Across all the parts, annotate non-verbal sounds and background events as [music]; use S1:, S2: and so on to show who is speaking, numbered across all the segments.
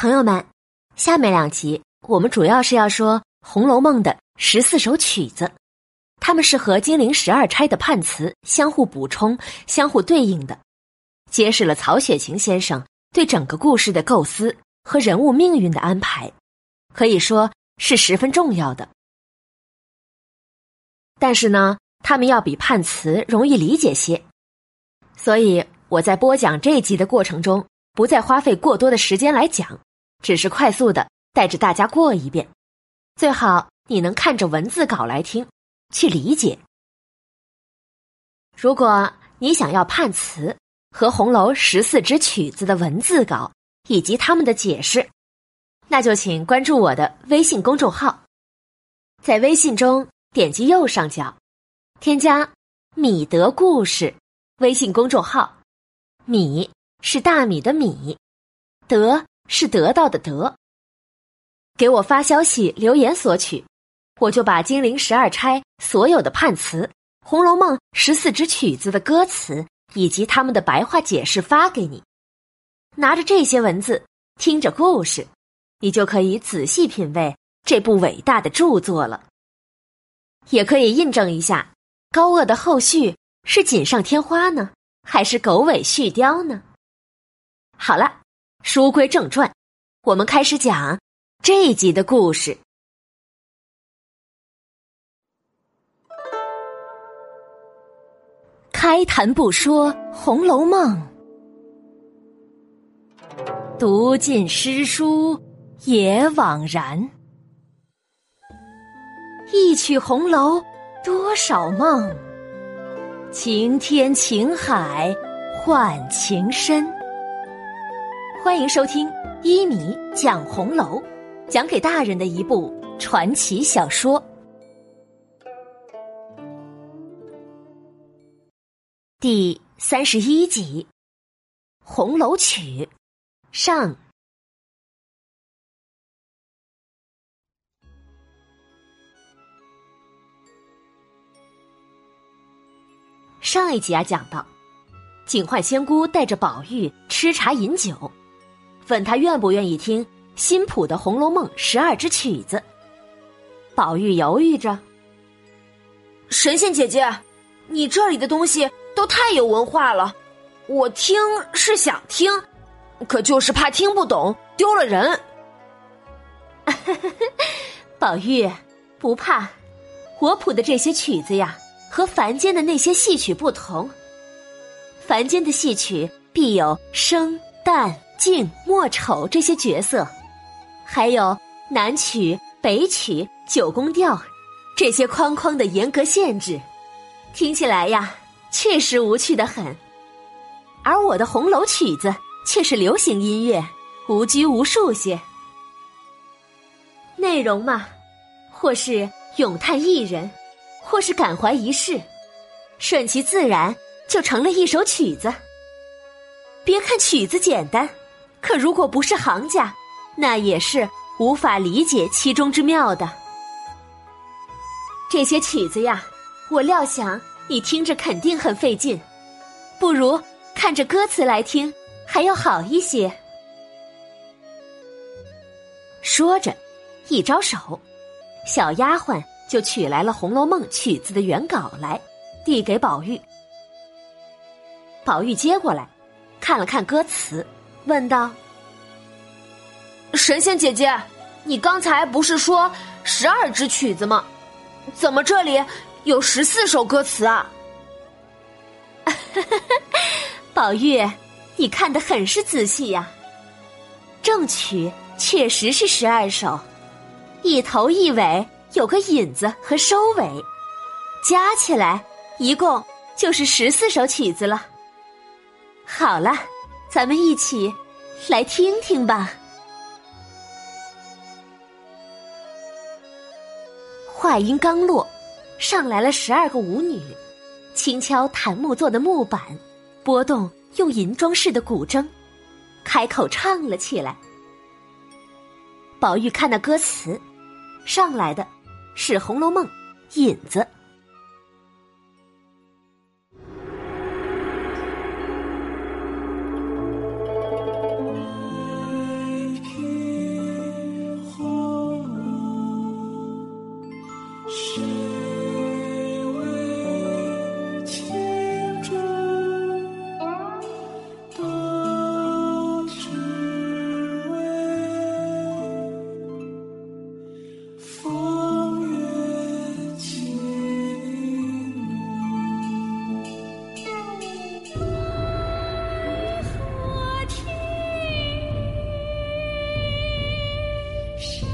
S1: 朋友们，下面两集我们主要是要说《红楼梦》的十四首曲子，它们是和金陵十二钗的判词相互补充、相互对应的，揭示了曹雪芹先生对整个故事的构思和人物命运的安排，可以说是十分重要的。但是呢，他们要比判词容易理解些，所以我在播讲这一集的过程中，不再花费过多的时间来讲。只是快速的带着大家过一遍，最好你能看着文字稿来听，去理解。如果你想要判词和红楼十四支曲子的文字稿以及他们的解释，那就请关注我的微信公众号，在微信中点击右上角，添加“米德故事”微信公众号，米是大米的米，德。是得到的得。给我发消息留言索取，我就把金陵十二钗所有的判词、《红楼梦》十四支曲子的歌词以及他们的白话解释发给你。拿着这些文字，听着故事，你就可以仔细品味这部伟大的著作了。也可以印证一下，高鹗的后续是锦上添花呢，还是狗尾续貂呢？好了。书归正传，我们开始讲这一集的故事。开谈不说《红楼梦》，读尽诗书也枉然。一曲红楼多少梦，情天情海换情深。欢迎收听一米讲红楼，讲给大人的一部传奇小说。第三十一集《红楼曲》上。上一集啊，讲到警幻仙姑带着宝玉吃茶饮酒。问他愿不愿意听新谱的《红楼梦》十二支曲子。宝玉犹豫着：“
S2: 神仙姐姐，你这里的东西都太有文化了，我听是想听，可就是怕听不懂丢了人。[laughs] ”
S1: 宝玉不怕，我谱的这些曲子呀，和凡间的那些戏曲不同。凡间的戏曲必有生旦。静莫丑这些角色，还有南曲、北曲、九宫调，这些框框的严格限制，听起来呀，确实无趣的很。而我的红楼曲子却是流行音乐，无拘无束些。内容嘛，或是咏叹一人，或是感怀一世，顺其自然就成了一首曲子。别看曲子简单。可如果不是行家，那也是无法理解其中之妙的。这些曲子呀，我料想你听着肯定很费劲，不如看着歌词来听，还要好一些。说着，一招手，小丫鬟就取来了《红楼梦》曲子的原稿来，递给宝玉。宝玉接过来，看了看歌词。问道：“
S2: 神仙姐姐，你刚才不是说十二支曲子吗？怎么这里有十四首歌词啊？” [laughs]
S1: 宝玉，你看得很是仔细呀。正曲确实是十二首，一头一尾有个引子和收尾，加起来一共就是十四首曲子了。好了。咱们一起来听听吧。话音刚落，上来了十二个舞女，轻敲檀木做的木板，拨动用银装饰的古筝，开口唱了起来。宝玉看那歌词，上来的是《红楼梦》引子。Shh.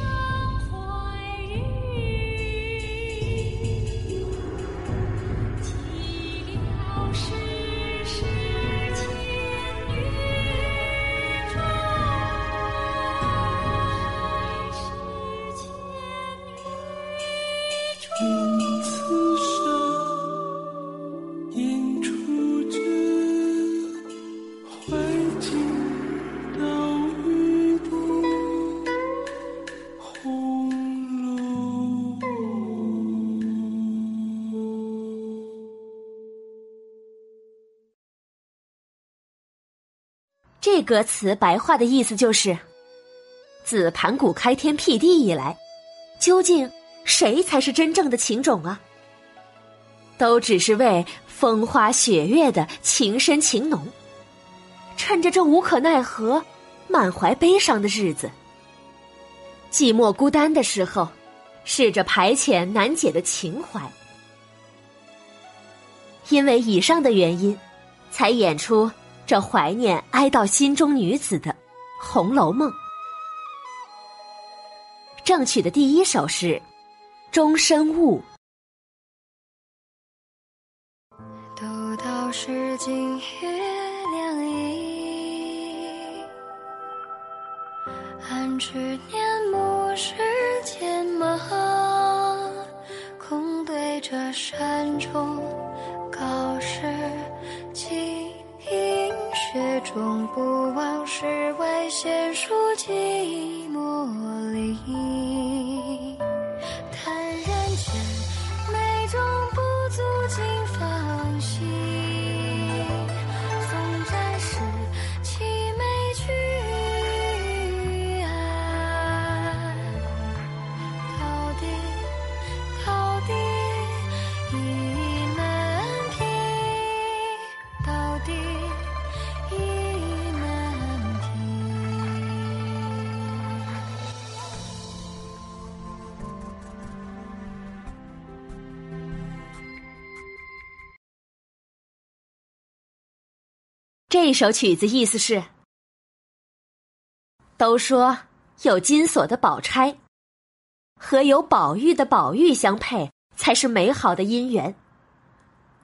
S1: 这歌词白话的意思就是：自盘古开天辟地以来，究竟谁才是真正的情种啊？都只是为风花雪月的情深情浓。趁着这无可奈何、满怀悲伤的日子，寂寞孤单的时候，试着排遣难解的情怀。因为以上的原因，才演出这怀念哀悼心中女子的《红楼梦》。正曲的第一首是《终身误》。
S3: 都道是今月亮阴，暗指年暮时间吗？空对着山中。终不忘是为闲书寂寞里，
S1: 这首曲子意思是：都说有金锁的宝钗和有宝玉的宝玉相配才是美好的姻缘，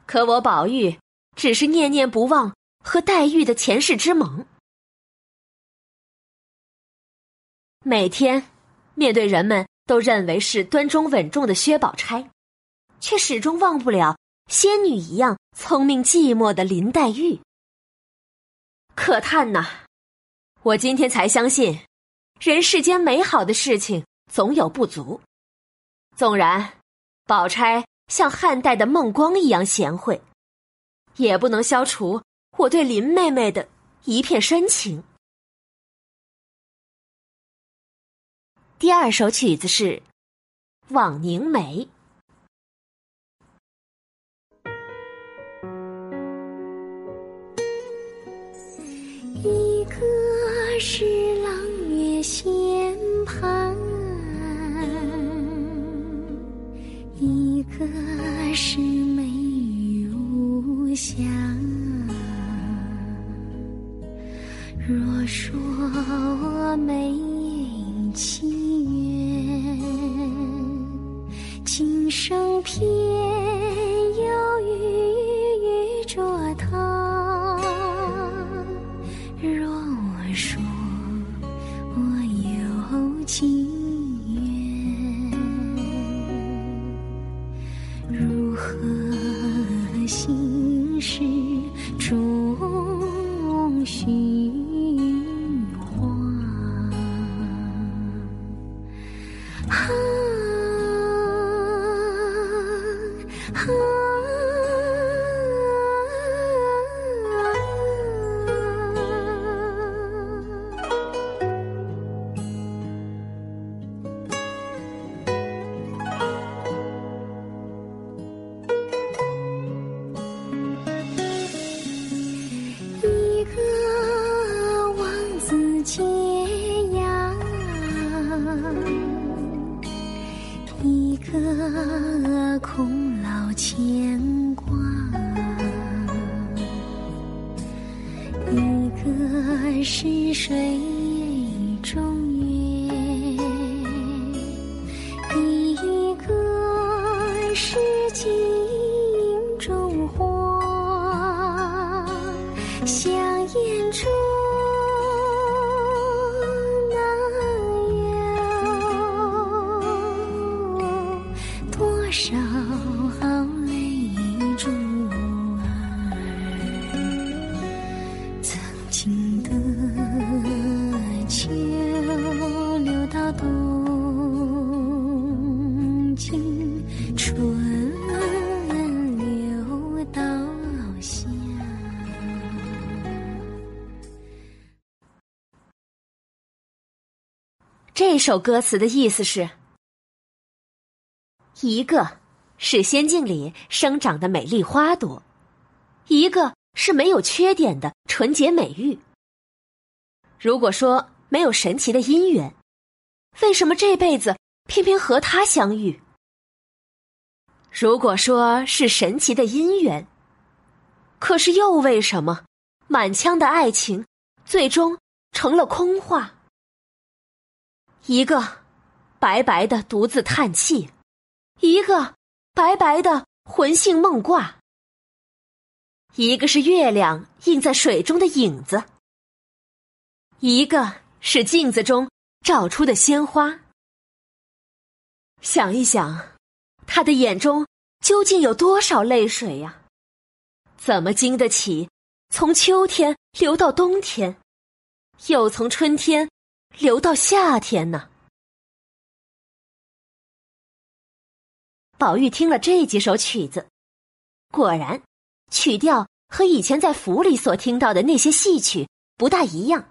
S1: 可我宝玉只是念念不忘和黛玉的前世之盟，每天面对人们都认为是端庄稳重的薛宝钗，却始终忘不了仙女一样聪明寂寞的林黛玉。可叹呐！我今天才相信，人世间美好的事情总有不足。纵然宝钗像汉代的孟光一样贤惠，也不能消除我对林妹妹的一片深情。第二首曲子是《枉凝眉》。
S3: 是是谁经春流到夏。
S1: 这首歌词的意思是：一个是仙境里生长的美丽花朵，一个是没有缺点的纯洁美玉。如果说没有神奇的姻缘，为什么这辈子偏偏和他相遇？如果说是神奇的姻缘，可是又为什么满腔的爱情最终成了空话？一个白白的独自叹气，一个白白的魂性梦挂，一个是月亮映在水中的影子，一个是镜子中照出的鲜花。想一想。他的眼中究竟有多少泪水呀？怎么经得起从秋天流到冬天，又从春天流到夏天呢？宝玉听了这几首曲子，果然曲调和以前在府里所听到的那些戏曲不大一样，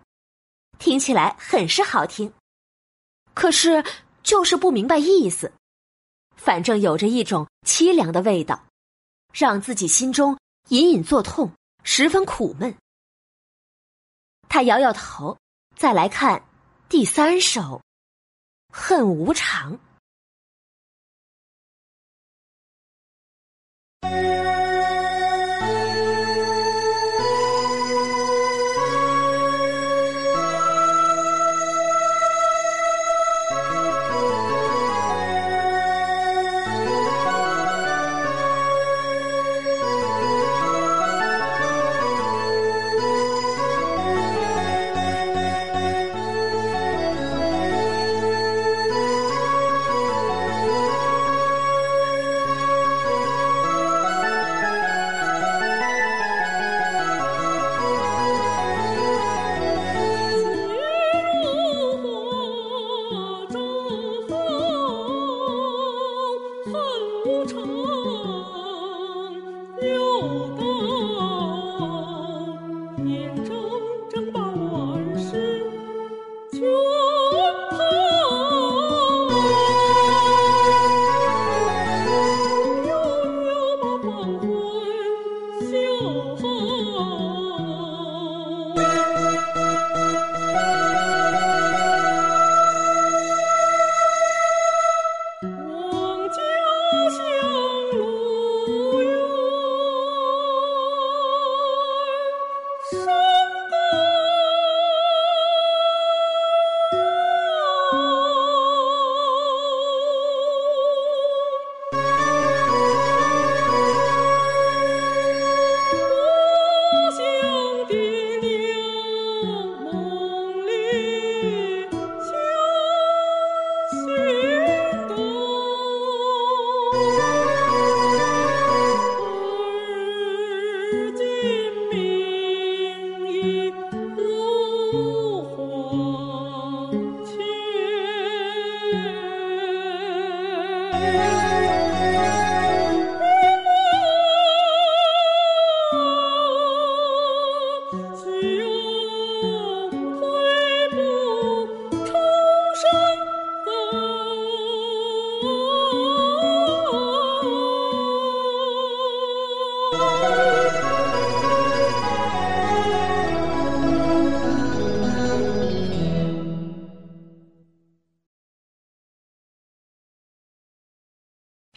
S1: 听起来很是好听，可是就是不明白意思。反正有着一种凄凉的味道，让自己心中隐隐作痛，十分苦闷。他摇摇头，再来看第三首《恨无常》。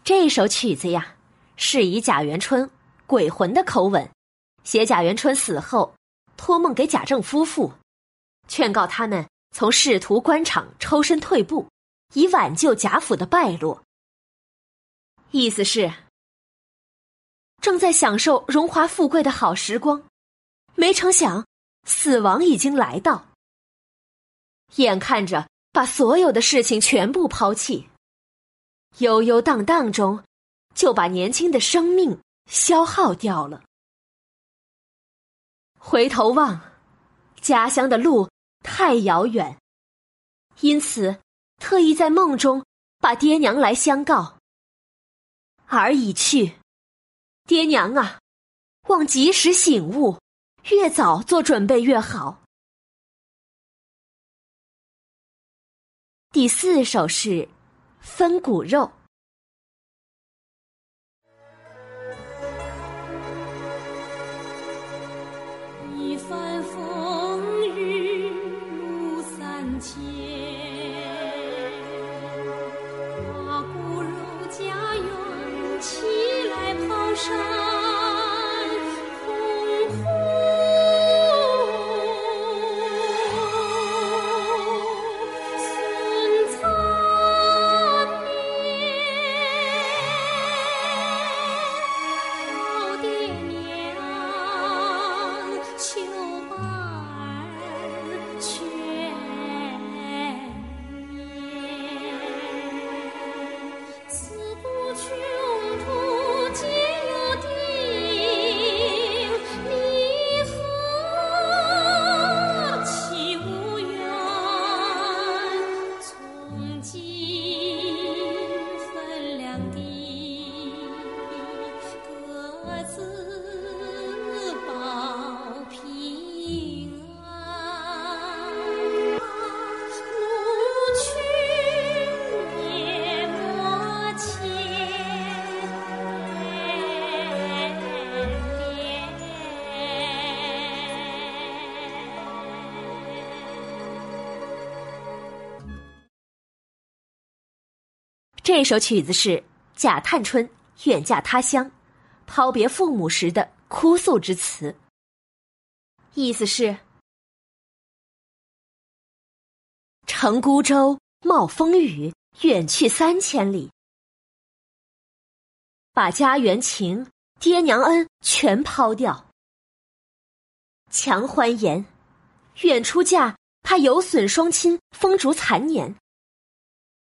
S1: 这首曲子呀，是以贾元春鬼魂的口吻，写贾元春死后托梦给贾政夫妇，劝告他们从仕途官场抽身退步，以挽救贾府的败落。意思是，正在享受荣华富贵的好时光，没成想死亡已经来到，眼看着把所有的事情全部抛弃。悠悠荡荡中，就把年轻的生命消耗掉了。回头望，家乡的路太遥远，因此特意在梦中把爹娘来相告。儿已去，爹娘啊，望及时醒悟，越早做准备越好。第四首是分骨肉。
S3: 一番风雨路三千，把骨肉家园起来跑上。
S1: 这首曲子是贾探春远嫁他乡、抛别父母时的哭诉之词。意思是：乘孤舟，冒风雨，远去三千里，把家园情、爹娘恩全抛掉。强欢颜，远出嫁，怕有损双亲风烛残年，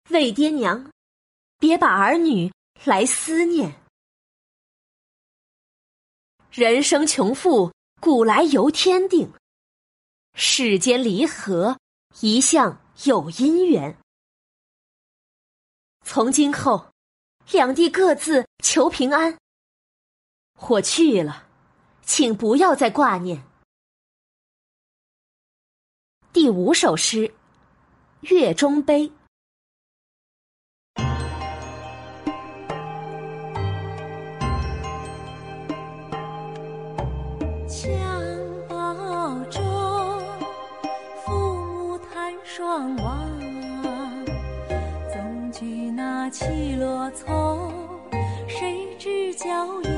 S1: 为爹娘。别把儿女来思念，人生穷富，古来由天定。世间离合，一向有因缘。从今后，两地各自求平安。我去了，请不要再挂念。第五首诗《月中
S3: 悲》。从，谁知脚凉？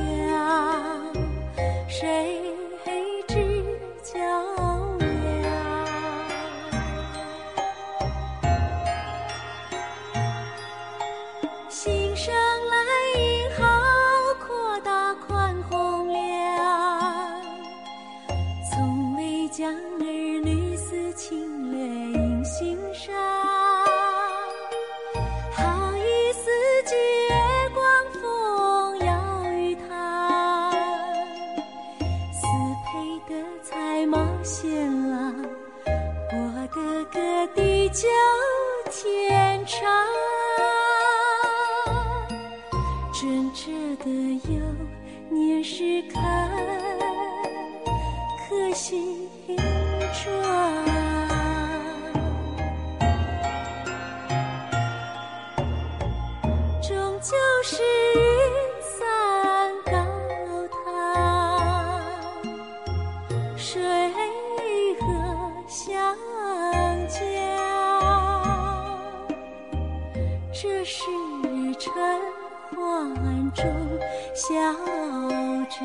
S3: 是云散高堂，水河相交。这是尘寰中嚣张，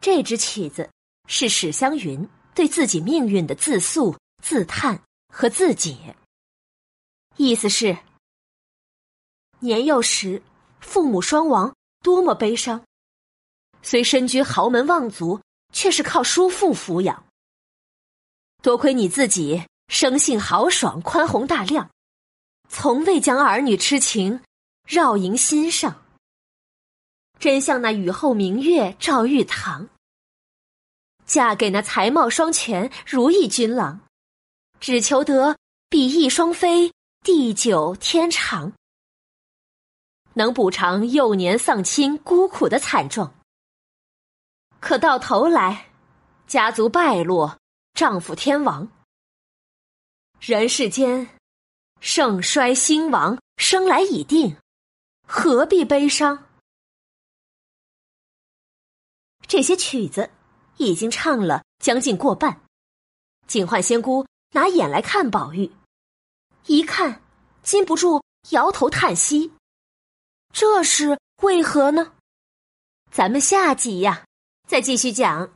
S1: 这支曲子是史湘云对自己命运的自诉、自叹和自解。意思是：年幼时父母双亡，多么悲伤；虽身居豪门望族，却是靠叔父抚养。多亏你自己生性豪爽、宽宏大量，从未将儿女痴情绕萦心上，真像那雨后明月照玉堂。嫁给那才貌双全、如意君郎，只求得比翼双飞、地久天长，能补偿幼年丧亲、孤苦的惨状。可到头来，家族败落，丈夫天亡。人世间，盛衰兴亡，生来已定，何必悲伤？这些曲子。已经唱了将近过半，警幻仙姑拿眼来看宝玉，一看，禁不住摇头叹息。这是为何呢？咱们下集呀，再继续讲。